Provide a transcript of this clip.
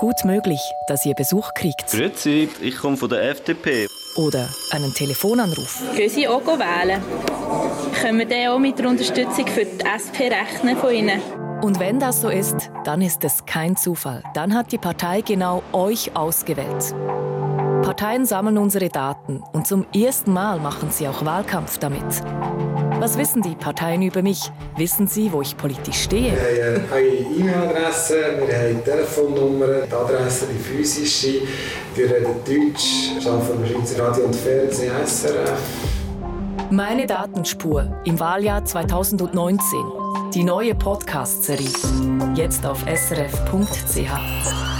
Gut möglich, dass ihr Besuch kriegt. Grüezi, ich komme von der FDP. Oder einen Telefonanruf. Gehen Sie auch wählen? Können wir dann auch mit der Unterstützung für die SP rechnen von Ihnen? Und wenn das so ist, dann ist es kein Zufall. Dann hat die Partei genau euch ausgewählt. Parteien sammeln unsere Daten und zum ersten Mal machen sie auch Wahlkampf damit. Was wissen die Parteien über mich? Wissen sie, wo ich politisch stehe? Wir haben eine E-Mail-Adresse, wir haben Telefonnummern, die Adresse, die physische, wir reden Deutsch, arbeiten am Schweizer Radio und Fernsehen, SRF. Meine Datenspur im Wahljahr 2019. Die neue Podcast-Serie. Jetzt auf srf.ch.